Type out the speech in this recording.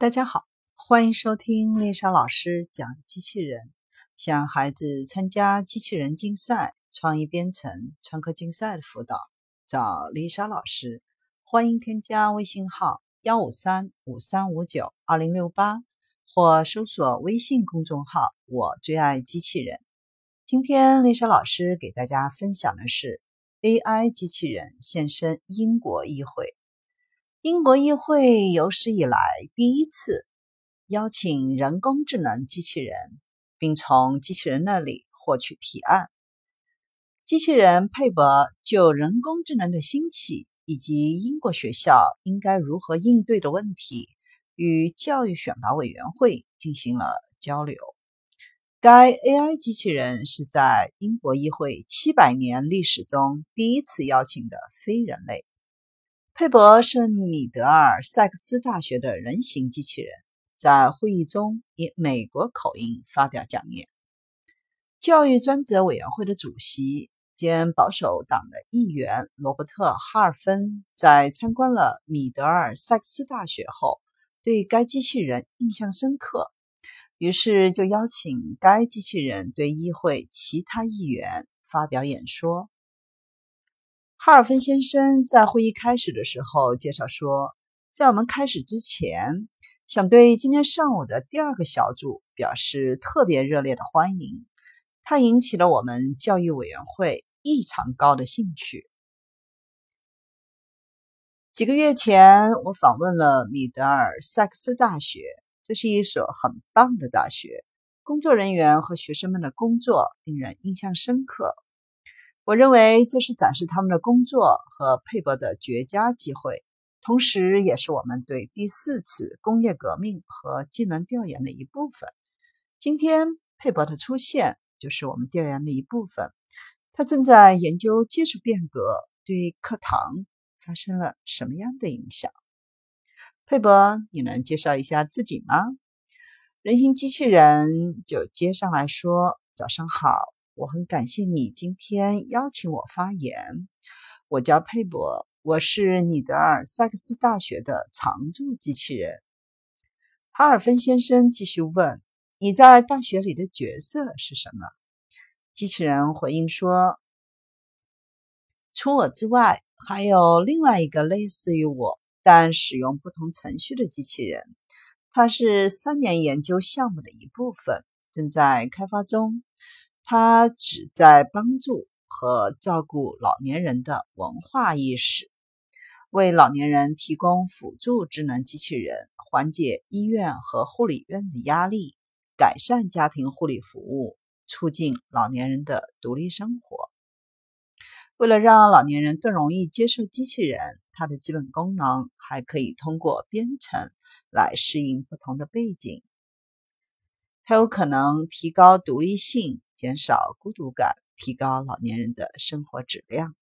大家好，欢迎收听丽莎老师讲机器人。想孩子参加机器人竞赛、创意编程、创客竞赛的辅导，找丽莎老师。欢迎添加微信号幺五三五三五九二零六八，或搜索微信公众号“我最爱机器人”。今天丽莎老师给大家分享的是 AI 机器人现身英国议会。英国议会有史以来第一次邀请人工智能机器人，并从机器人那里获取提案。机器人佩伯就人工智能的兴起以及英国学校应该如何应对的问题，与教育选拔委员会进行了交流。该 AI 机器人是在英国议会七百年历史中第一次邀请的非人类。佩伯是米德尔塞克斯大学的人形机器人，在会议中以美国口音发表讲演。教育专责委员会的主席兼保守党的议员罗伯特·哈尔芬在参观了米德尔塞克斯大学后，对该机器人印象深刻，于是就邀请该机器人对议会其他议员发表演说。哈尔芬先生在会议开始的时候介绍说，在我们开始之前，想对今天上午的第二个小组表示特别热烈的欢迎。它引起了我们教育委员会异常高的兴趣。几个月前，我访问了米德尔塞克斯大学，这是一所很棒的大学，工作人员和学生们的工作令人印象深刻。我认为这是展示他们的工作和佩伯的绝佳机会，同时也是我们对第四次工业革命和技能调研的一部分。今天佩伯的出现就是我们调研的一部分。他正在研究技术变革对课堂发生了什么样的影响。佩伯，你能介绍一下自己吗？人形机器人就接上来说：“早上好。”我很感谢你今天邀请我发言。我叫佩伯，我是尼德尔萨克斯大学的常驻机器人。哈尔芬先生继续问：“你在大学里的角色是什么？”机器人回应说：“除我之外，还有另外一个类似于我，但使用不同程序的机器人。它是三年研究项目的一部分，正在开发中。”它旨在帮助和照顾老年人的文化意识，为老年人提供辅助智能机器人，缓解医院和护理院的压力，改善家庭护理服务，促进老年人的独立生活。为了让老年人更容易接受机器人，它的基本功能还可以通过编程来适应不同的背景。它有可能提高独立性。减少孤独感，提高老年人的生活质量。